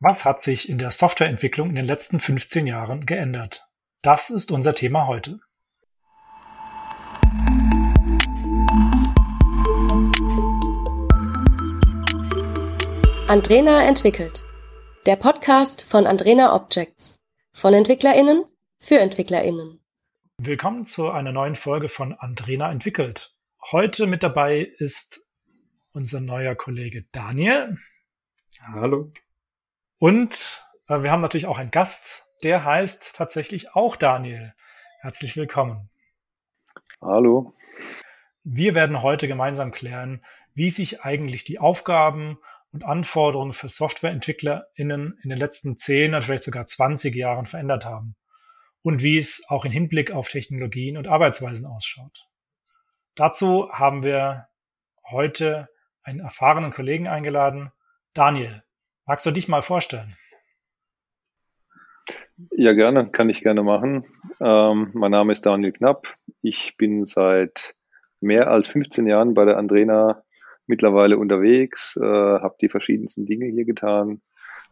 Was hat sich in der Softwareentwicklung in den letzten 15 Jahren geändert? Das ist unser Thema heute. Andrena entwickelt. Der Podcast von Andrena Objects. Von EntwicklerInnen für EntwicklerInnen. Willkommen zu einer neuen Folge von Andrena entwickelt. Heute mit dabei ist unser neuer Kollege Daniel. Hallo. Und äh, wir haben natürlich auch einen Gast, der heißt tatsächlich auch Daniel. Herzlich willkommen. Hallo. Wir werden heute gemeinsam klären, wie sich eigentlich die Aufgaben und Anforderungen für SoftwareentwicklerInnen in den letzten 10 oder vielleicht sogar 20 Jahren verändert haben und wie es auch in Hinblick auf Technologien und Arbeitsweisen ausschaut. Dazu haben wir heute einen erfahrenen Kollegen eingeladen, Daniel. Magst du dich mal vorstellen? Ja, gerne, kann ich gerne machen. Ähm, mein Name ist Daniel Knapp. Ich bin seit mehr als 15 Jahren bei der Andrena mittlerweile unterwegs, äh, habe die verschiedensten Dinge hier getan.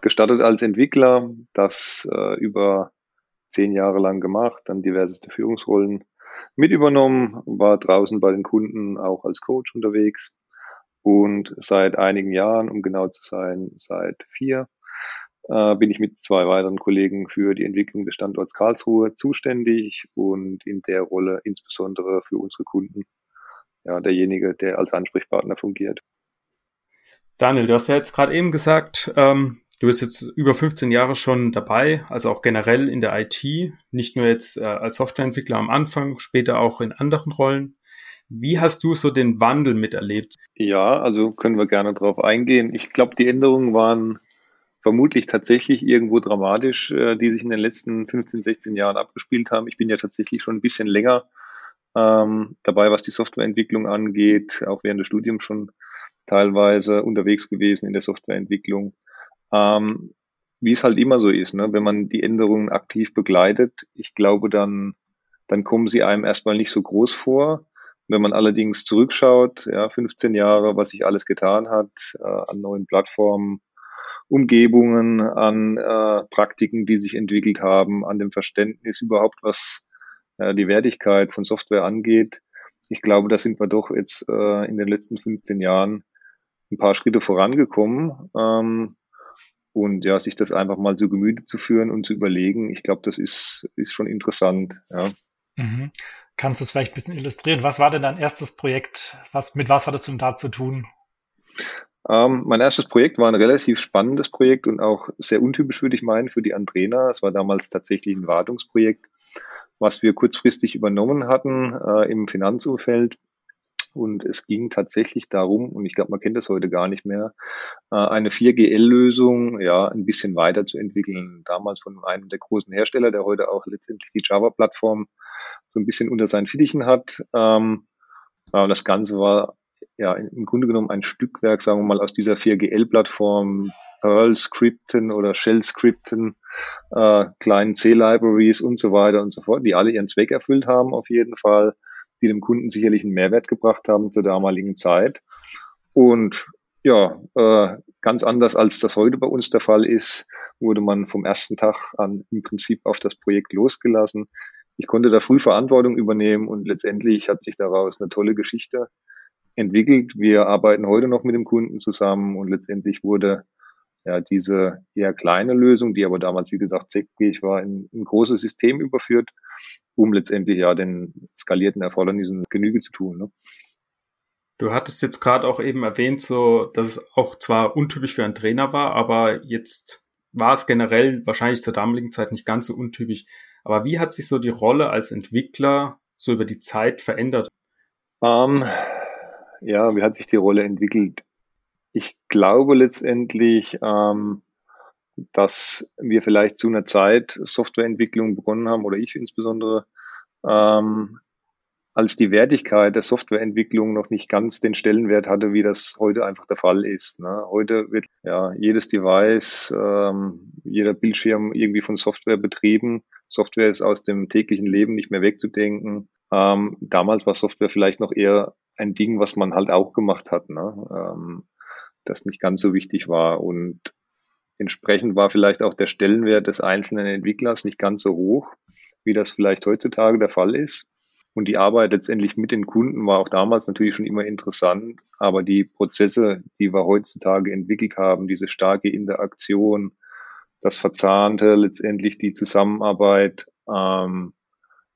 Gestartet als Entwickler, das äh, über zehn Jahre lang gemacht, dann diverseste Führungsrollen mit übernommen, war draußen bei den Kunden auch als Coach unterwegs und seit einigen Jahren, um genau zu sein, seit vier, äh, bin ich mit zwei weiteren Kollegen für die Entwicklung des Standorts Karlsruhe zuständig und in der Rolle insbesondere für unsere Kunden ja, derjenige, der als Ansprechpartner fungiert. Daniel, du hast ja jetzt gerade eben gesagt, ähm, du bist jetzt über 15 Jahre schon dabei, also auch generell in der IT, nicht nur jetzt äh, als Softwareentwickler am Anfang, später auch in anderen Rollen. Wie hast du so den Wandel miterlebt? Ja, also können wir gerne darauf eingehen. Ich glaube, die Änderungen waren vermutlich tatsächlich irgendwo dramatisch, äh, die sich in den letzten 15, 16 Jahren abgespielt haben. Ich bin ja tatsächlich schon ein bisschen länger ähm, dabei, was die Softwareentwicklung angeht, auch während des Studiums schon teilweise unterwegs gewesen in der Softwareentwicklung. Ähm, wie es halt immer so ist, ne? wenn man die Änderungen aktiv begleitet, ich glaube, dann, dann kommen sie einem erstmal nicht so groß vor. Wenn man allerdings zurückschaut, ja, 15 Jahre, was sich alles getan hat äh, an neuen Plattformen, Umgebungen, an äh, Praktiken, die sich entwickelt haben, an dem Verständnis überhaupt, was äh, die Wertigkeit von Software angeht. Ich glaube, da sind wir doch jetzt äh, in den letzten 15 Jahren ein paar Schritte vorangekommen. Ähm, und ja, sich das einfach mal zu Gemüte zu führen und zu überlegen, ich glaube, das ist, ist schon interessant. Ja. Mhm. Kannst du es vielleicht ein bisschen illustrieren? Was war denn dein erstes Projekt? Was, mit was hattest du denn da zu tun? Ähm, mein erstes Projekt war ein relativ spannendes Projekt und auch sehr untypisch, würde ich meinen, für die Andrena. Es war damals tatsächlich ein Wartungsprojekt, was wir kurzfristig übernommen hatten äh, im Finanzumfeld. Und es ging tatsächlich darum, und ich glaube, man kennt das heute gar nicht mehr, äh, eine 4GL-Lösung ja ein bisschen weiterzuentwickeln. Damals von einem der großen Hersteller, der heute auch letztendlich die Java-Plattform so ein bisschen unter seinen Fittichen hat. Ähm, das Ganze war ja im Grunde genommen ein Stückwerk, sagen wir mal, aus dieser 4GL-Plattform, Perl-Skripten oder Shell-Skripten, äh, kleinen C-Libraries und so weiter und so fort, die alle ihren Zweck erfüllt haben auf jeden Fall, die dem Kunden sicherlich einen Mehrwert gebracht haben zur damaligen Zeit. Und ja, äh, ganz anders als das heute bei uns der Fall ist, wurde man vom ersten Tag an im Prinzip auf das Projekt losgelassen ich konnte da früh Verantwortung übernehmen und letztendlich hat sich daraus eine tolle Geschichte entwickelt. Wir arbeiten heute noch mit dem Kunden zusammen und letztendlich wurde ja diese eher kleine Lösung, die aber damals, wie gesagt, zweckfähig war, in ein großes System überführt, um letztendlich ja den skalierten Erfordernissen Genüge zu tun. Ne? Du hattest jetzt gerade auch eben erwähnt, so, dass es auch zwar untypisch für einen Trainer war, aber jetzt war es generell wahrscheinlich zur damaligen Zeit nicht ganz so untypisch. Aber wie hat sich so die Rolle als Entwickler so über die Zeit verändert? Um, ähm, ja, wie hat sich die Rolle entwickelt? Ich glaube letztendlich, ähm, dass wir vielleicht zu einer Zeit Softwareentwicklung begonnen haben, oder ich insbesondere, ähm, als die Wertigkeit der Softwareentwicklung noch nicht ganz den Stellenwert hatte, wie das heute einfach der Fall ist. Ne? Heute wird ja jedes Device, ähm, jeder Bildschirm irgendwie von Software betrieben. Software ist aus dem täglichen Leben nicht mehr wegzudenken. Ähm, damals war Software vielleicht noch eher ein Ding, was man halt auch gemacht hat, ne? ähm, das nicht ganz so wichtig war. Und entsprechend war vielleicht auch der Stellenwert des einzelnen Entwicklers nicht ganz so hoch, wie das vielleicht heutzutage der Fall ist. Und die Arbeit letztendlich mit den Kunden war auch damals natürlich schon immer interessant, aber die Prozesse, die wir heutzutage entwickelt haben, diese starke Interaktion, das Verzahnte, letztendlich die Zusammenarbeit, ähm,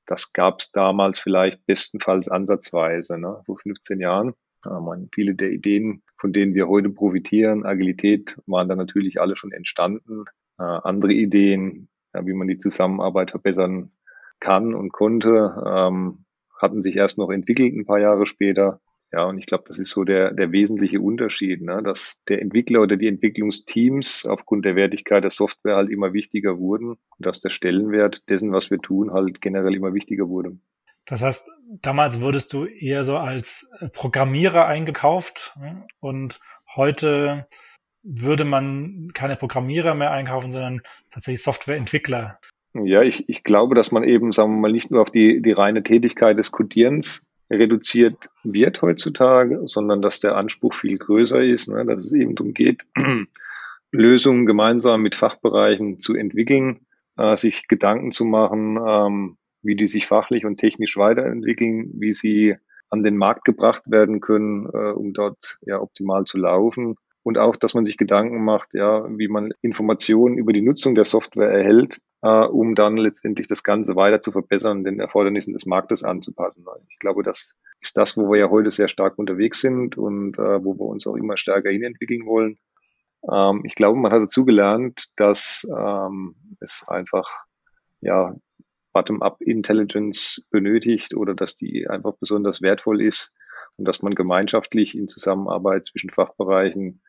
das gab es damals vielleicht bestenfalls ansatzweise, ne, vor 15 Jahren. Ja, man, viele der Ideen, von denen wir heute profitieren, Agilität, waren da natürlich alle schon entstanden. Äh, andere Ideen, ja, wie man die Zusammenarbeit verbessern kann und konnte, ähm, hatten sich erst noch entwickelt ein paar Jahre später. Ja, und ich glaube, das ist so der, der wesentliche Unterschied, ne? dass der Entwickler oder die Entwicklungsteams aufgrund der Wertigkeit der Software halt immer wichtiger wurden und dass der Stellenwert dessen, was wir tun, halt generell immer wichtiger wurde. Das heißt, damals wurdest du eher so als Programmierer eingekauft ne? und heute würde man keine Programmierer mehr einkaufen, sondern tatsächlich Softwareentwickler. Ja, ich, ich glaube, dass man eben, sagen wir mal, nicht nur auf die, die reine Tätigkeit des Codierens reduziert wird heutzutage, sondern dass der Anspruch viel größer ist, ne, dass es eben darum geht, Lösungen gemeinsam mit Fachbereichen zu entwickeln, äh, sich Gedanken zu machen, ähm, wie die sich fachlich und technisch weiterentwickeln, wie sie an den Markt gebracht werden können, äh, um dort ja optimal zu laufen. Und auch, dass man sich Gedanken macht, ja, wie man Informationen über die Nutzung der Software erhält, um dann letztendlich das Ganze weiter zu verbessern, den Erfordernissen des Marktes anzupassen. Ich glaube, das ist das, wo wir ja heute sehr stark unterwegs sind und äh, wo wir uns auch immer stärker hinentwickeln wollen. Ähm, ich glaube, man hat dazu gelernt, dass ähm, es einfach ja Bottom-up Intelligence benötigt oder dass die einfach besonders wertvoll ist und dass man gemeinschaftlich in Zusammenarbeit zwischen Fachbereichen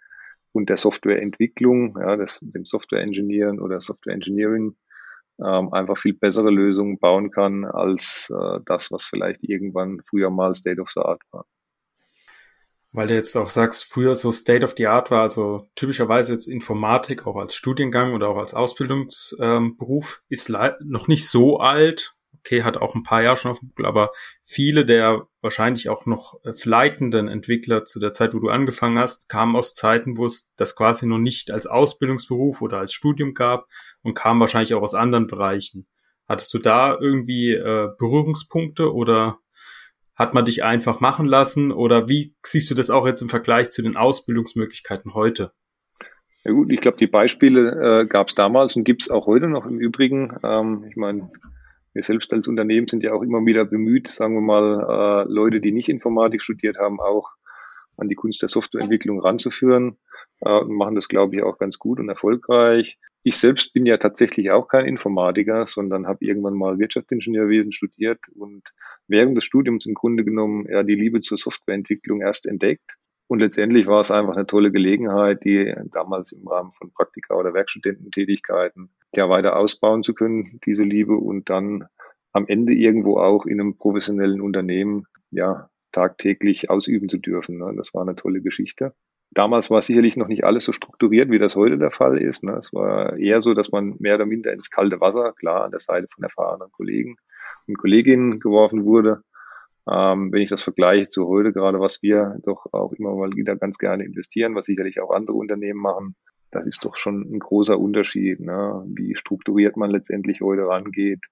und der Softwareentwicklung, ja, das, dem Software Engineering oder Software Engineering ähm, einfach viel bessere Lösungen bauen kann als äh, das, was vielleicht irgendwann früher mal State of the Art war. Weil du jetzt auch sagst, früher so State of the Art war, also typischerweise jetzt Informatik auch als Studiengang oder auch als Ausbildungsberuf ähm, ist noch nicht so alt, okay, hat auch ein paar Jahre schon auf dem Buckel, aber viele der wahrscheinlich auch noch äh, fleitenden Entwickler zu der Zeit, wo du angefangen hast, kamen aus Zeiten, wo es das quasi noch nicht als Ausbildungsberuf oder als Studium gab und kamen wahrscheinlich auch aus anderen Bereichen. Hattest du da irgendwie äh, Berührungspunkte oder hat man dich einfach machen lassen oder wie siehst du das auch jetzt im Vergleich zu den Ausbildungsmöglichkeiten heute? Ja gut, ich glaube, die Beispiele äh, gab es damals und gibt es auch heute noch im Übrigen. Ähm, ich meine, wir selbst als Unternehmen sind ja auch immer wieder bemüht, sagen wir mal, äh, Leute, die nicht Informatik studiert haben, auch an die Kunst der Softwareentwicklung ranzuführen äh, und machen das, glaube ich, auch ganz gut und erfolgreich. Ich selbst bin ja tatsächlich auch kein Informatiker, sondern habe irgendwann mal Wirtschaftsingenieurwesen studiert und während des Studiums im Grunde genommen ja die Liebe zur Softwareentwicklung erst entdeckt. Und letztendlich war es einfach eine tolle Gelegenheit, die damals im Rahmen von Praktika oder Werkstudententätigkeiten ja weiter ausbauen zu können, diese Liebe, und dann am Ende irgendwo auch in einem professionellen Unternehmen ja tagtäglich ausüben zu dürfen. Ne? Das war eine tolle Geschichte. Damals war sicherlich noch nicht alles so strukturiert, wie das heute der Fall ist. Ne? Es war eher so, dass man mehr oder minder ins kalte Wasser, klar, an der Seite von erfahrenen Kollegen und Kolleginnen geworfen wurde. Ähm, wenn ich das vergleiche zu heute, gerade was wir doch auch immer mal wieder ganz gerne investieren, was sicherlich auch andere Unternehmen machen, das ist doch schon ein großer Unterschied, ne? wie strukturiert man letztendlich heute rangeht,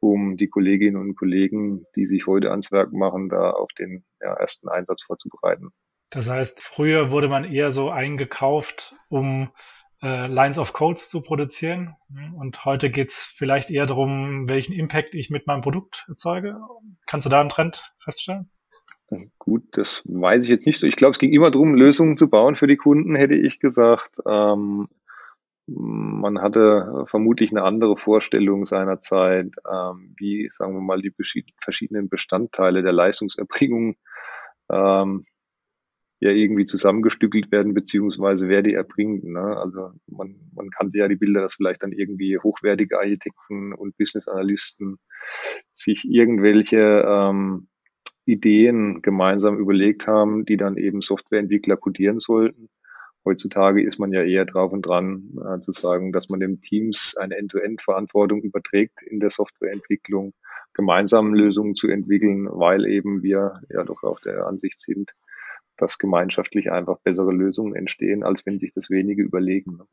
um die Kolleginnen und Kollegen, die sich heute ans Werk machen, da auf den ja, ersten Einsatz vorzubereiten. Das heißt, früher wurde man eher so eingekauft, um äh, Lines of Codes zu produzieren. Und heute geht's vielleicht eher darum, welchen Impact ich mit meinem Produkt erzeuge. Kannst du da einen Trend feststellen? Gut, das weiß ich jetzt nicht so. Ich glaube, es ging immer darum, Lösungen zu bauen für die Kunden, hätte ich gesagt. Ähm, man hatte vermutlich eine andere Vorstellung seinerzeit, ähm, wie, sagen wir mal, die verschiedenen Bestandteile der Leistungserbringung ähm, ja irgendwie zusammengestückelt werden, beziehungsweise wer die erbringt. Ne? Also man, man kannte ja die Bilder, dass vielleicht dann irgendwie hochwertige Architekten und Business Analysten sich irgendwelche ähm, Ideen gemeinsam überlegt haben, die dann eben Softwareentwickler codieren sollten. Heutzutage ist man ja eher drauf und dran äh, zu sagen, dass man dem Teams eine End-to-End-Verantwortung überträgt in der Softwareentwicklung, gemeinsam Lösungen zu entwickeln, weil eben wir ja doch auch der Ansicht sind, dass gemeinschaftlich einfach bessere Lösungen entstehen, als wenn sich das wenige überlegen. Ne?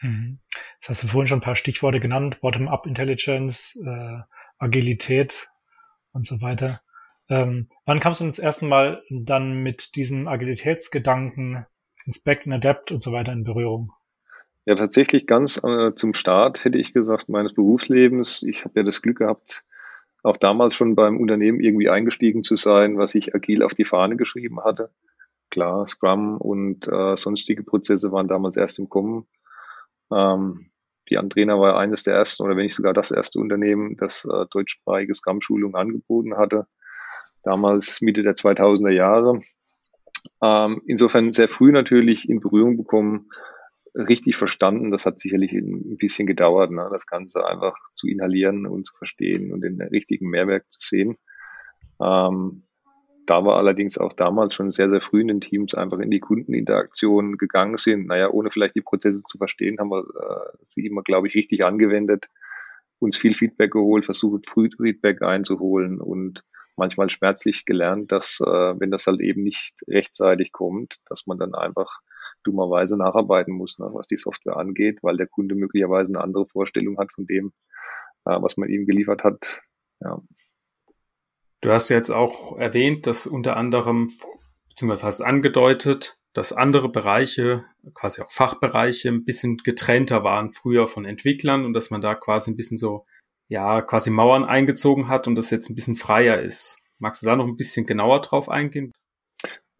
Mhm. Das hast du vorhin schon ein paar Stichworte genannt, Bottom-up Intelligence, äh, Agilität und so weiter. Ähm, wann kamst du das erste Mal dann mit diesem Agilitätsgedanken, Inspect and Adapt und so weiter in Berührung? Ja, tatsächlich ganz äh, zum Start hätte ich gesagt, meines Berufslebens. Ich habe ja das Glück gehabt, auch damals schon beim Unternehmen irgendwie eingestiegen zu sein, was ich agil auf die Fahne geschrieben hatte. Klar, Scrum und äh, sonstige Prozesse waren damals erst im Kommen. Ähm, die Andrena war eines der ersten oder wenn nicht sogar das erste Unternehmen, das äh, deutschsprachige Scrum-Schulung angeboten hatte. Damals Mitte der 2000er Jahre. Ähm, insofern sehr früh natürlich in Berührung bekommen, richtig verstanden. Das hat sicherlich ein bisschen gedauert, ne? das Ganze einfach zu inhalieren und zu verstehen und den richtigen Mehrwert zu sehen. Ähm, da wir allerdings auch damals schon sehr, sehr früh in den Teams einfach in die Kundeninteraktion gegangen sind. Naja, ohne vielleicht die Prozesse zu verstehen, haben wir äh, sie immer, glaube ich, richtig angewendet, uns viel Feedback geholt, versucht, früh Feedback einzuholen und manchmal schmerzlich gelernt, dass, äh, wenn das halt eben nicht rechtzeitig kommt, dass man dann einfach dummerweise nacharbeiten muss, ne, was die Software angeht, weil der Kunde möglicherweise eine andere Vorstellung hat von dem, äh, was man ihm geliefert hat. Ja. Du hast jetzt auch erwähnt, dass unter anderem, beziehungsweise hast angedeutet, dass andere Bereiche, quasi auch Fachbereiche, ein bisschen getrennter waren früher von Entwicklern und dass man da quasi ein bisschen so, ja, quasi Mauern eingezogen hat und das jetzt ein bisschen freier ist. Magst du da noch ein bisschen genauer drauf eingehen?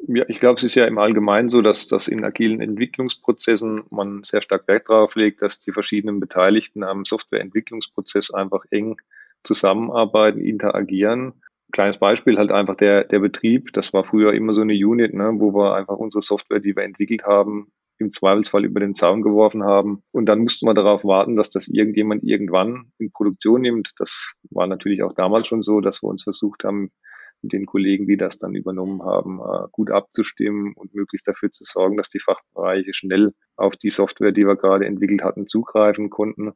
Ja, ich glaube, es ist ja im Allgemeinen so, dass, dass in agilen Entwicklungsprozessen man sehr stark Wert darauf legt, dass die verschiedenen Beteiligten am Softwareentwicklungsprozess einfach eng zusammenarbeiten, interagieren kleines Beispiel halt einfach der, der Betrieb. Das war früher immer so eine Unit, ne, wo wir einfach unsere Software, die wir entwickelt haben, im Zweifelsfall über den Zaun geworfen haben. Und dann mussten wir darauf warten, dass das irgendjemand irgendwann in Produktion nimmt. Das war natürlich auch damals schon so, dass wir uns versucht haben, mit den Kollegen, die das dann übernommen haben, äh, gut abzustimmen und möglichst dafür zu sorgen, dass die Fachbereiche schnell auf die Software, die wir gerade entwickelt hatten, zugreifen konnten.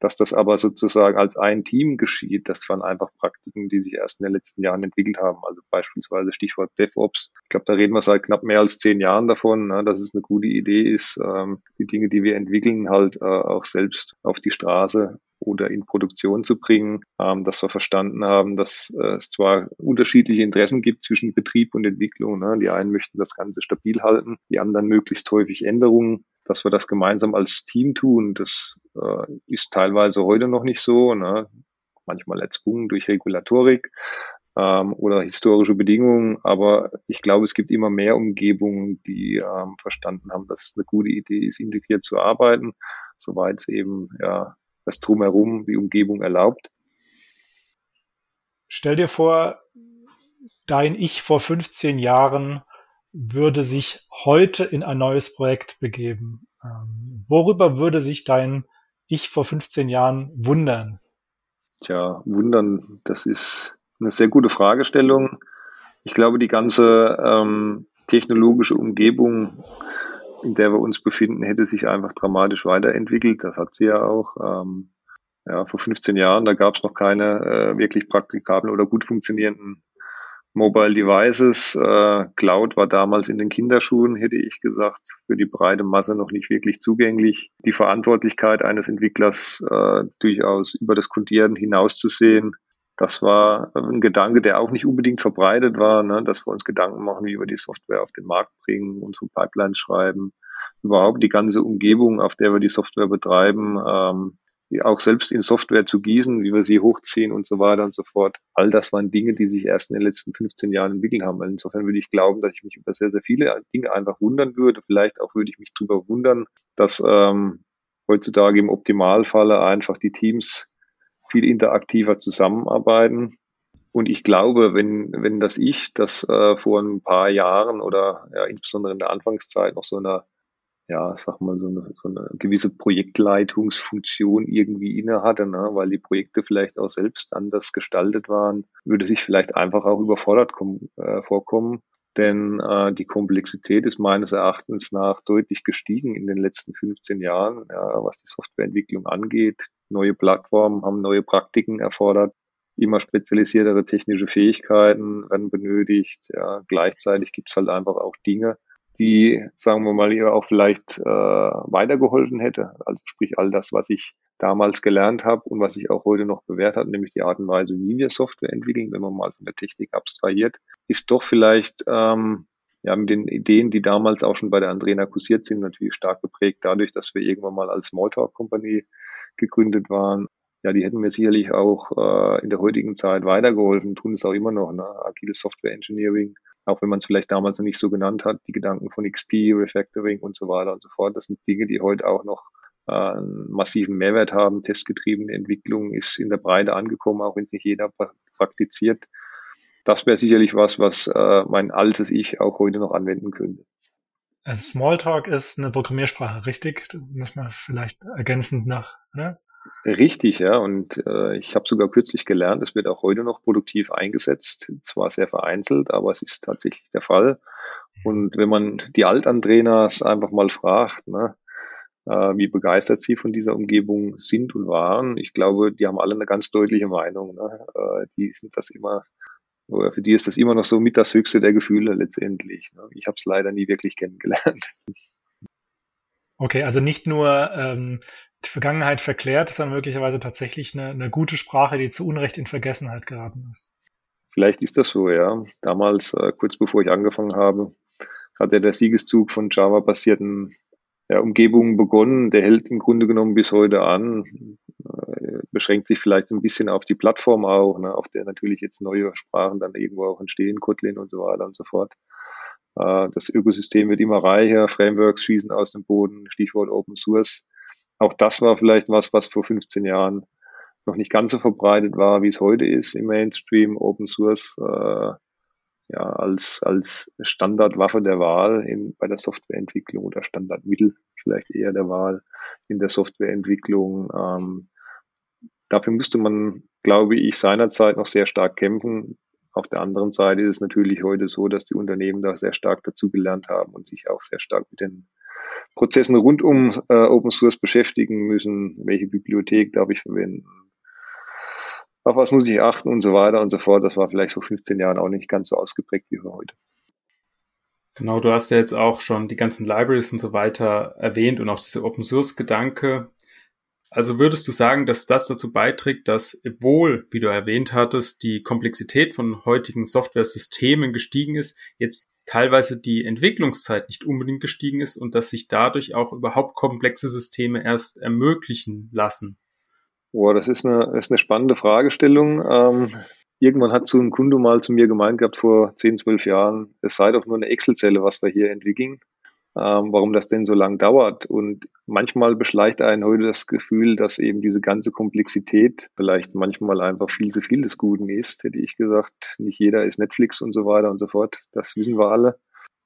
Dass das aber sozusagen als ein Team geschieht, das waren einfach Praktiken, die sich erst in den letzten Jahren entwickelt haben. Also beispielsweise Stichwort DevOps. Ich glaube, da reden wir seit knapp mehr als zehn Jahren davon, ne, dass es eine gute Idee ist, ähm, die Dinge, die wir entwickeln, halt äh, auch selbst auf die Straße oder in Produktion zu bringen, ähm, dass wir verstanden haben, dass äh, es zwar unterschiedliche Interessen gibt zwischen Betrieb und Entwicklung. Ne? Die einen möchten das Ganze stabil halten, die anderen möglichst häufig Änderungen, dass wir das gemeinsam als Team tun. Das äh, ist teilweise heute noch nicht so, ne? manchmal erzwungen durch Regulatorik ähm, oder historische Bedingungen. Aber ich glaube, es gibt immer mehr Umgebungen, die ähm, verstanden haben, dass es eine gute Idee ist, integriert zu arbeiten, soweit es eben ja das Drumherum, die Umgebung erlaubt. Stell dir vor, dein Ich vor 15 Jahren würde sich heute in ein neues Projekt begeben. Ähm, worüber würde sich dein Ich vor 15 Jahren wundern? Tja, wundern, das ist eine sehr gute Fragestellung. Ich glaube, die ganze ähm, technologische Umgebung in der wir uns befinden, hätte sich einfach dramatisch weiterentwickelt. Das hat sie ja auch. Ähm, ja, vor 15 Jahren, da gab es noch keine äh, wirklich praktikablen oder gut funktionierenden Mobile Devices. Äh, Cloud war damals in den Kinderschuhen, hätte ich gesagt, für die breite Masse noch nicht wirklich zugänglich. Die Verantwortlichkeit eines Entwicklers äh, durchaus über das Codieren hinauszusehen, das war ein Gedanke, der auch nicht unbedingt verbreitet war, ne? dass wir uns Gedanken machen, wie wir die Software auf den Markt bringen, unsere Pipelines schreiben, überhaupt die ganze Umgebung, auf der wir die Software betreiben, ähm, auch selbst in Software zu gießen, wie wir sie hochziehen und so weiter und so fort. All das waren Dinge, die sich erst in den letzten 15 Jahren entwickelt haben. Insofern würde ich glauben, dass ich mich über sehr, sehr viele Dinge einfach wundern würde. Vielleicht auch würde ich mich darüber wundern, dass ähm, heutzutage im Optimalfalle einfach die Teams viel interaktiver zusammenarbeiten. Und ich glaube, wenn, wenn das Ich, das äh, vor ein paar Jahren oder ja, insbesondere in der Anfangszeit noch so eine, ja, sag mal, so eine, so eine gewisse Projektleitungsfunktion irgendwie inne hatte, ne, weil die Projekte vielleicht auch selbst anders gestaltet waren, würde sich vielleicht einfach auch überfordert kommen, äh, vorkommen. Denn äh, die Komplexität ist meines Erachtens nach deutlich gestiegen in den letzten 15 Jahren, ja, was die Softwareentwicklung angeht. Neue Plattformen haben neue Praktiken erfordert. Immer spezialisiertere technische Fähigkeiten werden benötigt. Ja, gleichzeitig gibt es halt einfach auch Dinge, die, sagen wir mal, ihr auch vielleicht äh, weitergeholfen hätte. Also sprich all das, was ich damals gelernt habe und was sich auch heute noch bewährt hat, nämlich die Art und Weise, wie wir Software entwickeln, wenn man mal von der Technik abstrahiert, ist doch vielleicht ähm, ja, mit den Ideen, die damals auch schon bei der Andrena kursiert sind, natürlich stark geprägt dadurch, dass wir irgendwann mal als Smalltalk-Company gegründet waren. Ja, die hätten mir sicherlich auch äh, in der heutigen Zeit weitergeholfen, tun es auch immer noch, ne? agiles Software Engineering, auch wenn man es vielleicht damals noch nicht so genannt hat, die Gedanken von XP, Refactoring und so weiter und so fort. Das sind Dinge, die heute auch noch äh, einen massiven Mehrwert haben. Testgetriebene Entwicklung ist in der Breite angekommen, auch wenn es nicht jeder praktiziert. Das wäre sicherlich was, was äh, mein altes Ich auch heute noch anwenden könnte. Äh, Smalltalk ist eine Programmiersprache, richtig? Das muss man vielleicht ergänzend nach, ne? Richtig, ja. Und äh, ich habe sogar kürzlich gelernt, es wird auch heute noch produktiv eingesetzt. Zwar sehr vereinzelt, aber es ist tatsächlich der Fall. Und wenn man die Altandreners einfach mal fragt, ne, äh, wie begeistert sie von dieser Umgebung sind und waren. Ich glaube, die haben alle eine ganz deutliche Meinung. Ne? Äh, die sind das immer, oder für die ist das immer noch so mit das höchste der Gefühle letztendlich. Ne? Ich habe es leider nie wirklich kennengelernt. Okay, also nicht nur ähm, die Vergangenheit verklärt, sondern möglicherweise tatsächlich eine, eine gute Sprache, die zu Unrecht in Vergessenheit geraten ist. Vielleicht ist das so, ja. Damals, äh, kurz bevor ich angefangen habe, hat ja der Siegeszug von Java-basierten ja, Umgebungen begonnen. Der hält im Grunde genommen bis heute an, äh, beschränkt sich vielleicht so ein bisschen auf die Plattform auch, ne, auf der natürlich jetzt neue Sprachen dann irgendwo auch entstehen, Kotlin und so weiter und so fort. Äh, das Ökosystem wird immer reicher, Frameworks schießen aus dem Boden, Stichwort Open Source. Auch das war vielleicht was, was vor 15 Jahren noch nicht ganz so verbreitet war, wie es heute ist im Mainstream. Open Source äh, ja, als, als Standardwaffe der Wahl in, bei der Softwareentwicklung oder Standardmittel vielleicht eher der Wahl in der Softwareentwicklung. Ähm, dafür müsste man, glaube ich, seinerzeit noch sehr stark kämpfen. Auf der anderen Seite ist es natürlich heute so, dass die Unternehmen da sehr stark dazugelernt haben und sich auch sehr stark mit den Prozessen rund um äh, Open Source beschäftigen müssen. Welche Bibliothek darf ich verwenden? auf was muss ich achten und so weiter und so fort. Das war vielleicht vor 15 Jahren auch nicht ganz so ausgeprägt wie heute. Genau, du hast ja jetzt auch schon die ganzen Libraries und so weiter erwähnt und auch diese Open Source Gedanke. Also würdest du sagen, dass das dazu beiträgt, dass obwohl, wie du erwähnt hattest, die Komplexität von heutigen Software-Systemen gestiegen ist, jetzt teilweise die Entwicklungszeit nicht unbedingt gestiegen ist und dass sich dadurch auch überhaupt komplexe Systeme erst ermöglichen lassen? Boah, das ist eine, ist eine spannende Fragestellung. Ähm, irgendwann hat so ein Kunde mal zu mir gemeint gehabt vor 10, 12 Jahren, es sei doch nur eine Excel-Zelle, was wir hier entwickeln. Ähm, warum das denn so lang dauert. Und manchmal beschleicht einen heute das Gefühl, dass eben diese ganze Komplexität vielleicht manchmal einfach viel zu viel des Guten ist, hätte ich gesagt. Nicht jeder ist Netflix und so weiter und so fort. Das wissen wir alle.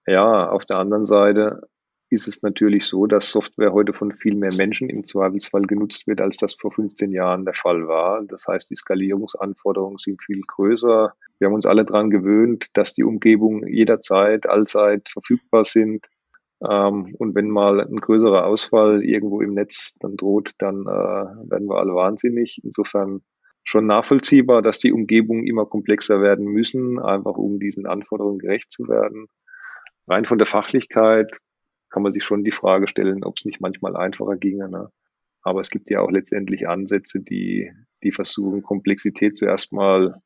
Ja, auf der anderen Seite ist es natürlich so, dass Software heute von viel mehr Menschen im Zweifelsfall genutzt wird, als das vor 15 Jahren der Fall war. Das heißt, die Skalierungsanforderungen sind viel größer. Wir haben uns alle daran gewöhnt, dass die Umgebungen jederzeit, allzeit verfügbar sind. Ähm, und wenn mal ein größerer Ausfall irgendwo im Netz dann droht, dann äh, werden wir alle wahnsinnig. Insofern schon nachvollziehbar, dass die Umgebungen immer komplexer werden müssen, einfach um diesen Anforderungen gerecht zu werden. Rein von der Fachlichkeit kann man sich schon die Frage stellen, ob es nicht manchmal einfacher ginge. Ne? Aber es gibt ja auch letztendlich Ansätze, die, die versuchen, Komplexität zuerst mal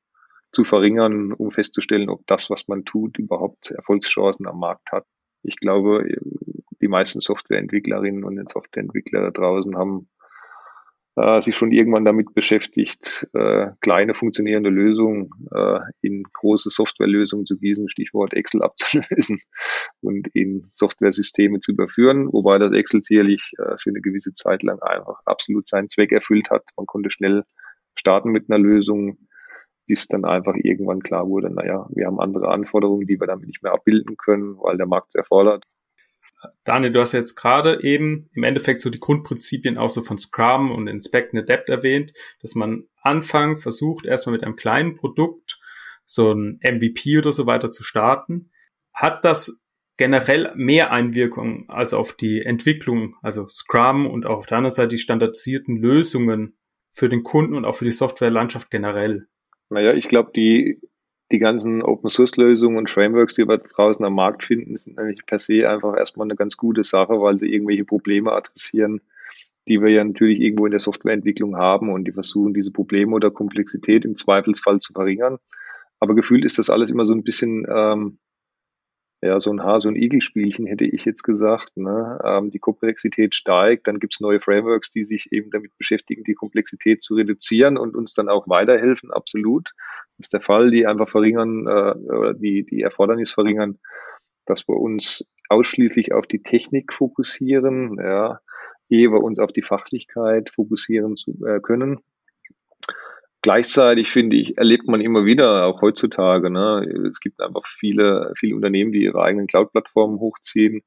zu verringern, um festzustellen, ob das, was man tut, überhaupt Erfolgschancen am Markt hat. Ich glaube, die meisten Softwareentwicklerinnen und Softwareentwickler da draußen haben äh, sich schon irgendwann damit beschäftigt, äh, kleine funktionierende Lösungen äh, in große Softwarelösungen zu gießen, Stichwort Excel abzulösen und in Softwaresysteme zu überführen, wobei das Excel sicherlich äh, für eine gewisse Zeit lang einfach absolut seinen Zweck erfüllt hat. Man konnte schnell starten mit einer Lösung, bis dann einfach irgendwann klar wurde, naja, wir haben andere Anforderungen, die wir damit nicht mehr abbilden können, weil der Markt es erfordert. Daniel, du hast jetzt gerade eben im Endeffekt so die Grundprinzipien auch so von Scrum und Inspect and Adapt erwähnt, dass man Anfang versucht, erstmal mit einem kleinen Produkt so ein MVP oder so weiter zu starten. Hat das generell mehr Einwirkung als auf die Entwicklung, also Scrum und auch auf der anderen Seite die standardisierten Lösungen für den Kunden und auch für die Softwarelandschaft generell? Naja, ich glaube, die die ganzen Open Source Lösungen und Frameworks, die wir draußen am Markt finden, sind eigentlich per se einfach erstmal eine ganz gute Sache, weil sie irgendwelche Probleme adressieren, die wir ja natürlich irgendwo in der Softwareentwicklung haben und die versuchen, diese Probleme oder Komplexität im Zweifelsfall zu verringern. Aber gefühlt ist das alles immer so ein bisschen ähm, ja, so ein Hase- und Igel-Spielchen, hätte ich jetzt gesagt. Ne? Ähm, die Komplexität steigt, dann gibt es neue Frameworks, die sich eben damit beschäftigen, die Komplexität zu reduzieren und uns dann auch weiterhelfen, absolut. Das ist der Fall, die einfach verringern, äh, die, die Erfordernis verringern, dass wir uns ausschließlich auf die Technik fokussieren, ja, ehe wir uns auf die Fachlichkeit fokussieren zu, äh, können. Gleichzeitig finde ich, erlebt man immer wieder, auch heutzutage, ne, es gibt einfach viele, viele Unternehmen, die ihre eigenen Cloud-Plattformen hochziehen,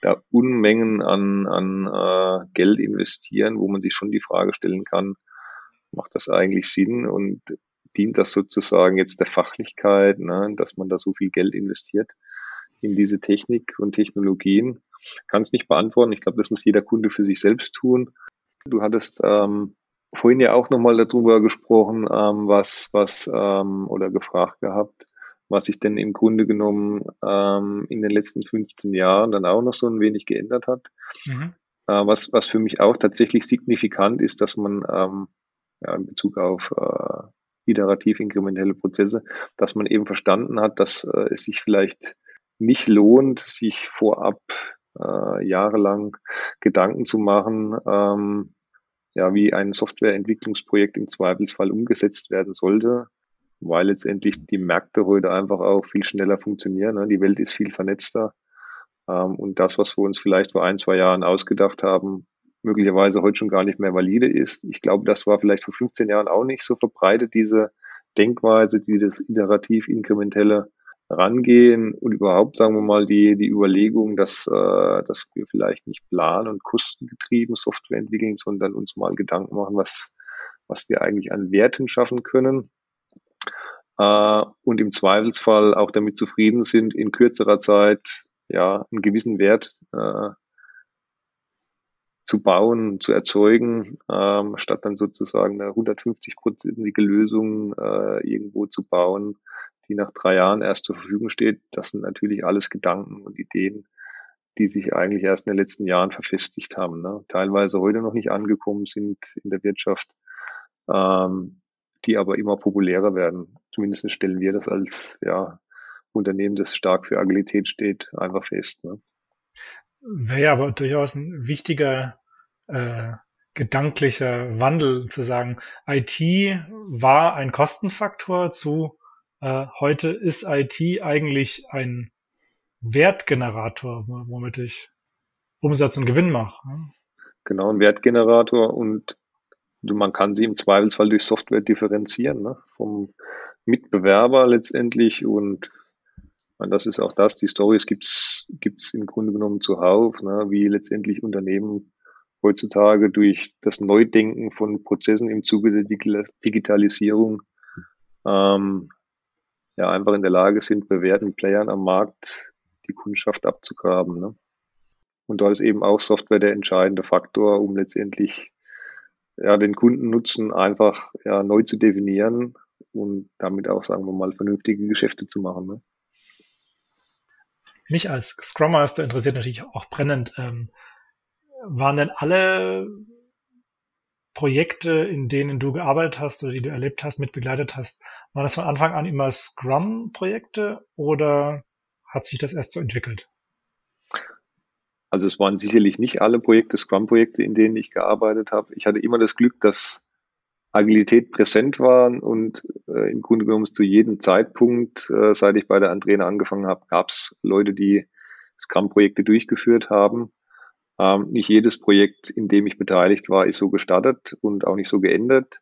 da Unmengen an, an äh, Geld investieren, wo man sich schon die Frage stellen kann, macht das eigentlich Sinn und dient das sozusagen jetzt der Fachlichkeit, ne, dass man da so viel Geld investiert in diese Technik und Technologien? Kann es nicht beantworten. Ich glaube, das muss jeder Kunde für sich selbst tun. Du hattest ähm, vorhin ja auch nochmal darüber gesprochen, ähm, was, was ähm, oder gefragt gehabt, was sich denn im Grunde genommen ähm, in den letzten 15 Jahren dann auch noch so ein wenig geändert hat. Mhm. Äh, was, was für mich auch tatsächlich signifikant ist, dass man ähm, ja, in Bezug auf äh, iterativ inkrementelle Prozesse, dass man eben verstanden hat, dass äh, es sich vielleicht nicht lohnt, sich vorab äh, jahrelang Gedanken zu machen, ähm, ja, wie ein Softwareentwicklungsprojekt im Zweifelsfall umgesetzt werden sollte, weil letztendlich die Märkte heute einfach auch viel schneller funktionieren. Ne? Die Welt ist viel vernetzter. Ähm, und das, was wir uns vielleicht vor ein, zwei Jahren ausgedacht haben, möglicherweise heute schon gar nicht mehr valide ist. Ich glaube, das war vielleicht vor 15 Jahren auch nicht so verbreitet, diese Denkweise, die das iterativ inkrementelle rangehen und überhaupt, sagen wir mal, die, die Überlegung, dass, äh, dass wir vielleicht nicht plan- und kostengetrieben Software entwickeln, sondern uns mal Gedanken machen, was, was wir eigentlich an Werten schaffen können. Äh, und im Zweifelsfall auch damit zufrieden sind, in kürzerer Zeit ja einen gewissen Wert äh, zu bauen, zu erzeugen, ähm, statt dann sozusagen eine 150-prozentige Lösung äh, irgendwo zu bauen, die nach drei Jahren erst zur Verfügung steht, das sind natürlich alles Gedanken und Ideen, die sich eigentlich erst in den letzten Jahren verfestigt haben. Ne? Teilweise heute noch nicht angekommen sind in der Wirtschaft, ähm, die aber immer populärer werden. Zumindest stellen wir das als ja, Unternehmen, das stark für Agilität steht, einfach fest. Ne? Wäre ja aber durchaus ein wichtiger äh, gedanklicher Wandel zu sagen, IT war ein Kostenfaktor zu äh, heute ist IT eigentlich ein Wertgenerator, womit ich Umsatz und Gewinn mache. Genau, ein Wertgenerator und man kann sie im Zweifelsfall durch Software differenzieren, ne? vom Mitbewerber letztendlich und und das ist auch das, die Stories gibt's gibt's im Grunde genommen zuhauf, ne? wie letztendlich Unternehmen heutzutage durch das Neudenken von Prozessen im Zuge der Digitalisierung ähm, ja einfach in der Lage sind, bewährten Playern am Markt die Kundschaft abzugraben. Ne? Und da ist eben auch Software der entscheidende Faktor, um letztendlich ja, den Kundennutzen einfach ja, neu zu definieren und damit auch, sagen wir mal, vernünftige Geschäfte zu machen. Ne? Mich als Scrum Master interessiert natürlich auch brennend, ähm, waren denn alle Projekte, in denen du gearbeitet hast oder die du erlebt hast, mitbegleitet hast, waren das von Anfang an immer Scrum-Projekte oder hat sich das erst so entwickelt? Also es waren sicherlich nicht alle Projekte Scrum-Projekte, in denen ich gearbeitet habe. Ich hatte immer das Glück, dass Agilität präsent war und äh, im Grunde genommen zu jedem Zeitpunkt, äh, seit ich bei der Andrena angefangen habe, gab es Leute, die Scrum-Projekte durchgeführt haben. Ähm, nicht jedes Projekt, in dem ich beteiligt war, ist so gestartet und auch nicht so geendet,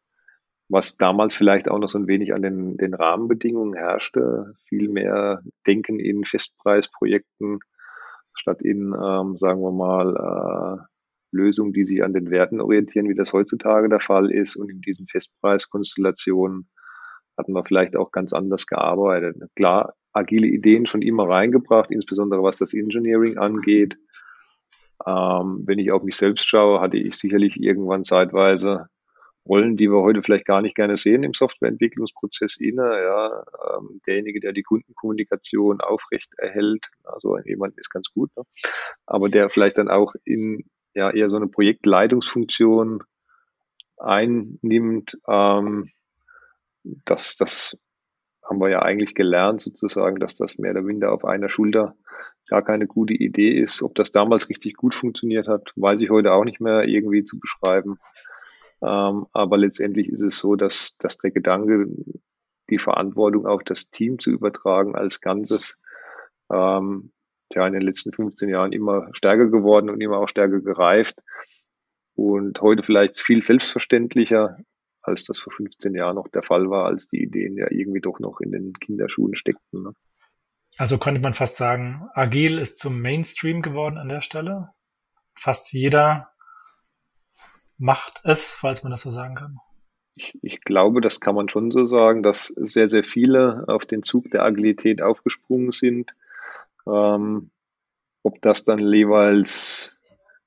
was damals vielleicht auch noch so ein wenig an den, den Rahmenbedingungen herrschte. Viel mehr Denken in Festpreisprojekten statt in, ähm, sagen wir mal, äh, Lösungen, die sich an den Werten orientieren, wie das heutzutage der Fall ist. Und in diesen Festpreiskonstellationen hatten wir vielleicht auch ganz anders gearbeitet. Klar, agile Ideen schon immer reingebracht, insbesondere was das Engineering angeht. Ähm, wenn ich auf mich selbst schaue, hatte ich sicherlich irgendwann zeitweise Rollen, die wir heute vielleicht gar nicht gerne sehen im Softwareentwicklungsprozess inne. Ja, ähm, derjenige, der die Kundenkommunikation aufrecht erhält, also jemand ist ganz gut, ne? aber der vielleicht dann auch in ja eher so eine Projektleitungsfunktion einnimmt, ähm, das, das haben wir ja eigentlich gelernt sozusagen, dass das mehr oder minder auf einer Schulter gar keine gute Idee ist. Ob das damals richtig gut funktioniert hat, weiß ich heute auch nicht mehr irgendwie zu beschreiben. Ähm, aber letztendlich ist es so, dass, dass der Gedanke, die Verantwortung auf das Team zu übertragen als Ganzes, ähm, ja, in den letzten 15 Jahren immer stärker geworden und immer auch stärker gereift. Und heute vielleicht viel selbstverständlicher, als das vor 15 Jahren noch der Fall war, als die Ideen ja irgendwie doch noch in den Kinderschuhen steckten. Ne? Also könnte man fast sagen, agil ist zum Mainstream geworden an der Stelle. Fast jeder macht es, falls man das so sagen kann. Ich, ich glaube, das kann man schon so sagen, dass sehr, sehr viele auf den Zug der Agilität aufgesprungen sind. Ähm, ob das dann jeweils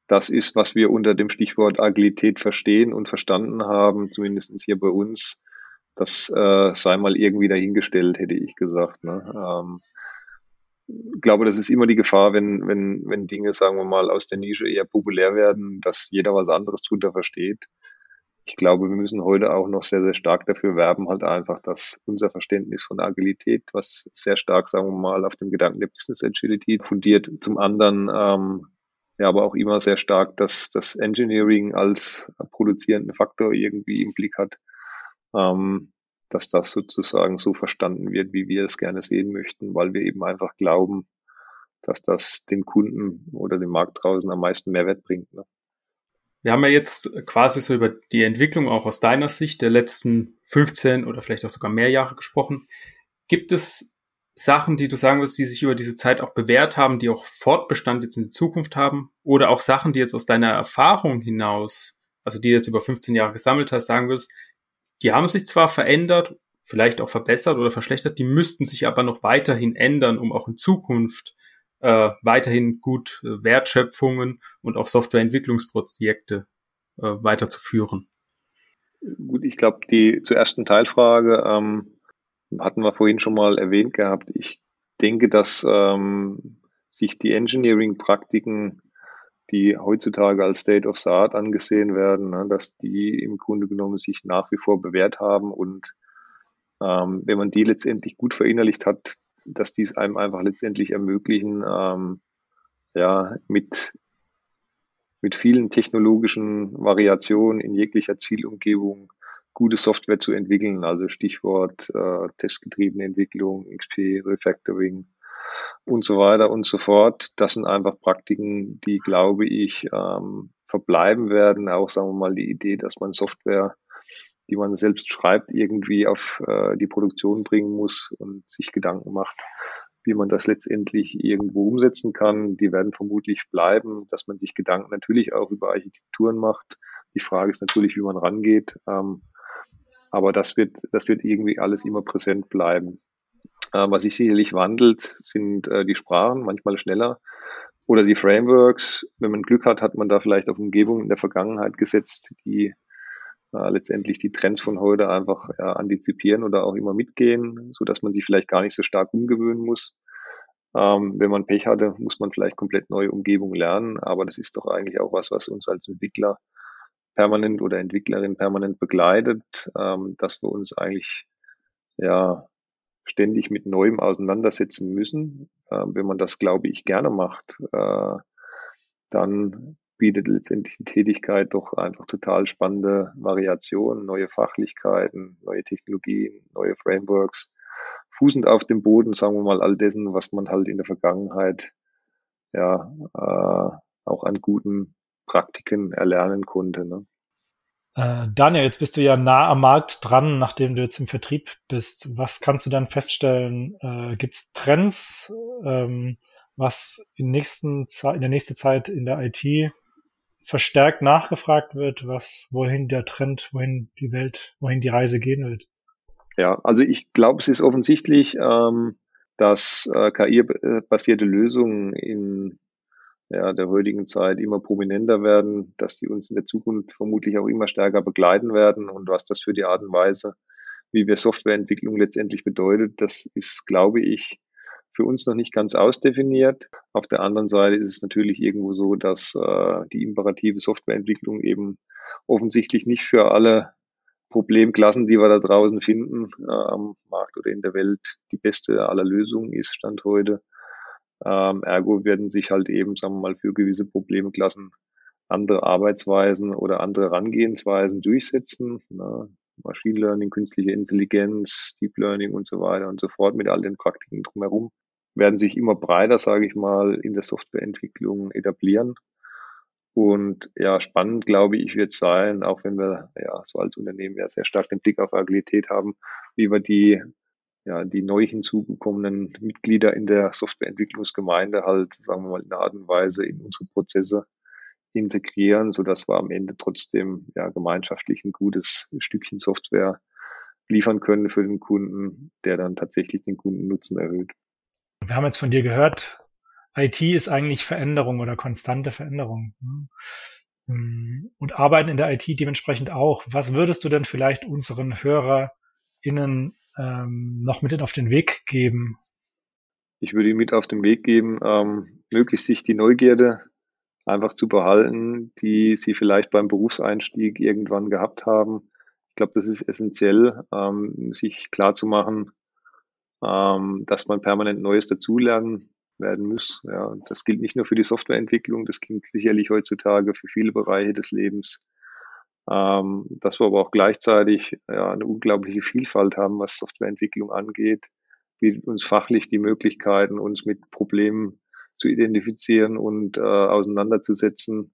das ist, was wir unter dem Stichwort Agilität verstehen und verstanden haben, zumindest hier bei uns, das äh, sei mal irgendwie dahingestellt, hätte ich gesagt. Ne? Ähm, glaube, das ist immer die Gefahr, wenn, wenn, wenn Dinge, sagen wir mal, aus der Nische eher populär werden, dass jeder was anderes drunter versteht. Ich glaube, wir müssen heute auch noch sehr, sehr stark dafür werben, halt einfach, dass unser Verständnis von Agilität, was sehr stark, sagen wir mal, auf dem Gedanken der Business Agility fundiert, zum anderen ähm, ja, aber auch immer sehr stark, dass das Engineering als produzierenden Faktor irgendwie im Blick hat, ähm, dass das sozusagen so verstanden wird, wie wir es gerne sehen möchten, weil wir eben einfach glauben, dass das den Kunden oder dem Markt draußen am meisten Mehrwert bringt. Ne? Wir haben ja jetzt quasi so über die Entwicklung auch aus deiner Sicht der letzten 15 oder vielleicht auch sogar mehr Jahre gesprochen. Gibt es Sachen, die du sagen wirst, die sich über diese Zeit auch bewährt haben, die auch Fortbestand jetzt in der Zukunft haben? Oder auch Sachen, die jetzt aus deiner Erfahrung hinaus, also die jetzt über 15 Jahre gesammelt hast, sagen wirst, die haben sich zwar verändert, vielleicht auch verbessert oder verschlechtert, die müssten sich aber noch weiterhin ändern, um auch in Zukunft äh, weiterhin gut äh, Wertschöpfungen und auch Softwareentwicklungsprojekte äh, weiterzuführen. Gut, ich glaube, die zur ersten Teilfrage, ähm, hatten wir vorhin schon mal erwähnt gehabt. Ich denke, dass ähm, sich die Engineering-Praktiken, die heutzutage als State of the Art angesehen werden, ne, dass die im Grunde genommen sich nach wie vor bewährt haben und ähm, wenn man die letztendlich gut verinnerlicht hat, dass dies einem einfach letztendlich ermöglichen, ähm, ja, mit, mit vielen technologischen Variationen in jeglicher Zielumgebung gute Software zu entwickeln, also Stichwort äh, testgetriebene Entwicklung, XP, Refactoring und so weiter und so fort. Das sind einfach Praktiken, die, glaube ich, ähm, verbleiben werden. Auch, sagen wir mal, die Idee, dass man Software, die man selbst schreibt, irgendwie auf äh, die Produktion bringen muss und sich Gedanken macht, wie man das letztendlich irgendwo umsetzen kann. Die werden vermutlich bleiben, dass man sich Gedanken natürlich auch über Architekturen macht. Die Frage ist natürlich, wie man rangeht. Ähm, aber das wird, das wird irgendwie alles immer präsent bleiben. Äh, was sich sicherlich wandelt, sind äh, die Sprachen, manchmal schneller. Oder die Frameworks. Wenn man Glück hat, hat man da vielleicht auf Umgebungen in der Vergangenheit gesetzt, die äh, letztendlich die Trends von heute einfach äh, antizipieren oder auch immer mitgehen, so dass man sich vielleicht gar nicht so stark umgewöhnen muss. Ähm, wenn man Pech hatte, muss man vielleicht komplett neue Umgebungen lernen, aber das ist doch eigentlich auch was, was uns als Entwickler permanent oder Entwicklerin permanent begleitet, ähm, dass wir uns eigentlich ja ständig mit Neuem auseinandersetzen müssen. Äh, wenn man das, glaube ich, gerne macht, äh, dann bietet letztendlich die Tätigkeit doch einfach total spannende Variationen, neue Fachlichkeiten, neue Technologien, neue Frameworks, fußend auf dem Boden, sagen wir mal, all dessen, was man halt in der Vergangenheit ja äh, auch an guten Praktiken erlernen konnte. Ne? Äh, Daniel, jetzt bist du ja nah am Markt dran, nachdem du jetzt im Vertrieb bist. Was kannst du dann feststellen? Äh, Gibt es Trends, ähm, was in, nächsten in der nächsten Zeit in der IT verstärkt nachgefragt wird, was wohin der Trend, wohin die Welt, wohin die Reise gehen wird? Ja, also ich glaube, es ist offensichtlich, ähm, dass äh, KI-basierte Lösungen in ja, der heutigen Zeit immer prominenter werden, dass die uns in der Zukunft vermutlich auch immer stärker begleiten werden und was das für die Art und Weise, wie wir Softwareentwicklung letztendlich bedeutet, das ist, glaube ich, für uns noch nicht ganz ausdefiniert. Auf der anderen Seite ist es natürlich irgendwo so, dass äh, die imperative Softwareentwicklung eben offensichtlich nicht für alle Problemklassen, die wir da draußen finden, äh, am Markt oder in der Welt, die beste aller Lösungen ist, Stand heute. Ähm, ergo werden sich halt eben, sagen wir mal, für gewisse Problemklassen andere Arbeitsweisen oder andere Herangehensweisen durchsetzen. Ne? Machine Learning, künstliche Intelligenz, Deep Learning und so weiter und so fort mit all den Praktiken drumherum werden sich immer breiter, sage ich mal, in der Softwareentwicklung etablieren. Und ja, spannend, glaube ich, wird sein, auch wenn wir ja so als Unternehmen ja sehr stark den Blick auf Agilität haben, wie wir die ja, die neu hinzugekommenen Mitglieder in der Softwareentwicklungsgemeinde halt, sagen wir mal, in einer Art und Weise in unsere Prozesse integrieren, so dass wir am Ende trotzdem ja gemeinschaftlich ein gutes Stückchen Software liefern können für den Kunden, der dann tatsächlich den Kundennutzen erhöht. Wir haben jetzt von dir gehört, IT ist eigentlich Veränderung oder konstante Veränderung. Hm. Und arbeiten in der IT dementsprechend auch. Was würdest du denn vielleicht unseren HörerInnen ähm, noch mit auf den Weg geben? Ich würde ihm mit auf den Weg geben, ähm, möglichst sich die Neugierde einfach zu behalten, die sie vielleicht beim Berufseinstieg irgendwann gehabt haben. Ich glaube, das ist essentiell, ähm, sich klar zu machen, ähm, dass man permanent Neues dazulernen werden muss. Ja, das gilt nicht nur für die Softwareentwicklung, das gilt sicherlich heutzutage für viele Bereiche des Lebens ähm, dass wir aber auch gleichzeitig ja, eine unglaubliche Vielfalt haben, was Softwareentwicklung angeht, bietet uns fachlich die Möglichkeiten, uns mit Problemen zu identifizieren und äh, auseinanderzusetzen.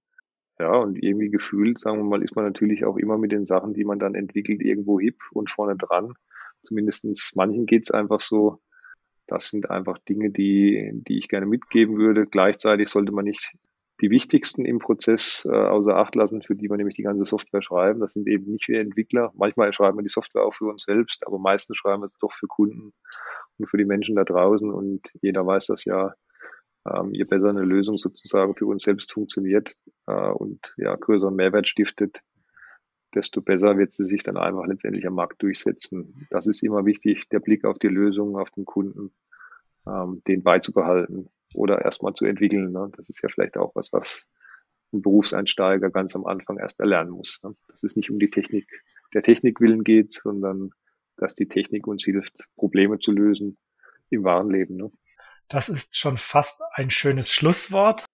Ja, und irgendwie gefühlt, sagen wir mal, ist man natürlich auch immer mit den Sachen, die man dann entwickelt, irgendwo hip und vorne dran. Zumindestens manchen geht's einfach so. Das sind einfach Dinge, die, die ich gerne mitgeben würde. Gleichzeitig sollte man nicht die wichtigsten im Prozess äh, außer Acht lassen, für die wir nämlich die ganze Software schreiben. Das sind eben nicht wir Entwickler. Manchmal schreiben wir die Software auch für uns selbst, aber meistens schreiben wir es doch für Kunden und für die Menschen da draußen. Und jeder weiß das ja, ähm, je besser eine Lösung sozusagen für uns selbst funktioniert äh, und ja größeren Mehrwert stiftet, desto besser wird sie sich dann einfach letztendlich am Markt durchsetzen. Das ist immer wichtig, der Blick auf die Lösung, auf den Kunden, ähm, den beizubehalten oder erstmal zu entwickeln. Ne? Das ist ja vielleicht auch was, was ein Berufseinsteiger ganz am Anfang erst erlernen muss. Ne? Dass es nicht um die Technik, der Technik willen geht, sondern dass die Technik uns hilft, Probleme zu lösen im wahren Leben. Ne? Das ist schon fast ein schönes Schlusswort.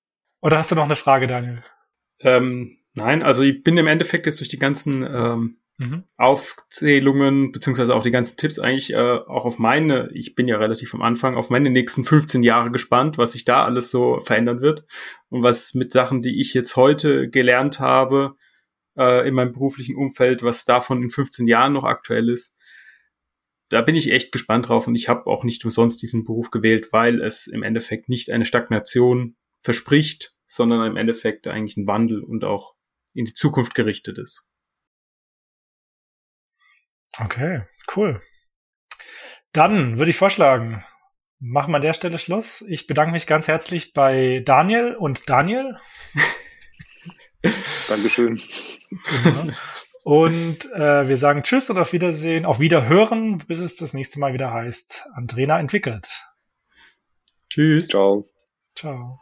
Oder hast du noch eine Frage, Daniel? Ähm, nein, also ich bin im Endeffekt jetzt durch die ganzen ähm, mhm. Aufzählungen, beziehungsweise auch die ganzen Tipps eigentlich äh, auch auf meine, ich bin ja relativ am Anfang, auf meine nächsten 15 Jahre gespannt, was sich da alles so verändern wird und was mit Sachen, die ich jetzt heute gelernt habe äh, in meinem beruflichen Umfeld, was davon in 15 Jahren noch aktuell ist. Da bin ich echt gespannt drauf und ich habe auch nicht umsonst diesen Beruf gewählt, weil es im Endeffekt nicht eine Stagnation verspricht, sondern im Endeffekt eigentlich ein Wandel und auch in die Zukunft gerichtet ist. Okay, cool. Dann würde ich vorschlagen, machen wir an der Stelle Schluss. Ich bedanke mich ganz herzlich bei Daniel und Daniel. Dankeschön. Genau. Und äh, wir sagen Tschüss und auf Wiedersehen, auf Wiederhören, bis es das nächste Mal wieder heißt, Andrena entwickelt. Tschüss. Ciao. Ciao.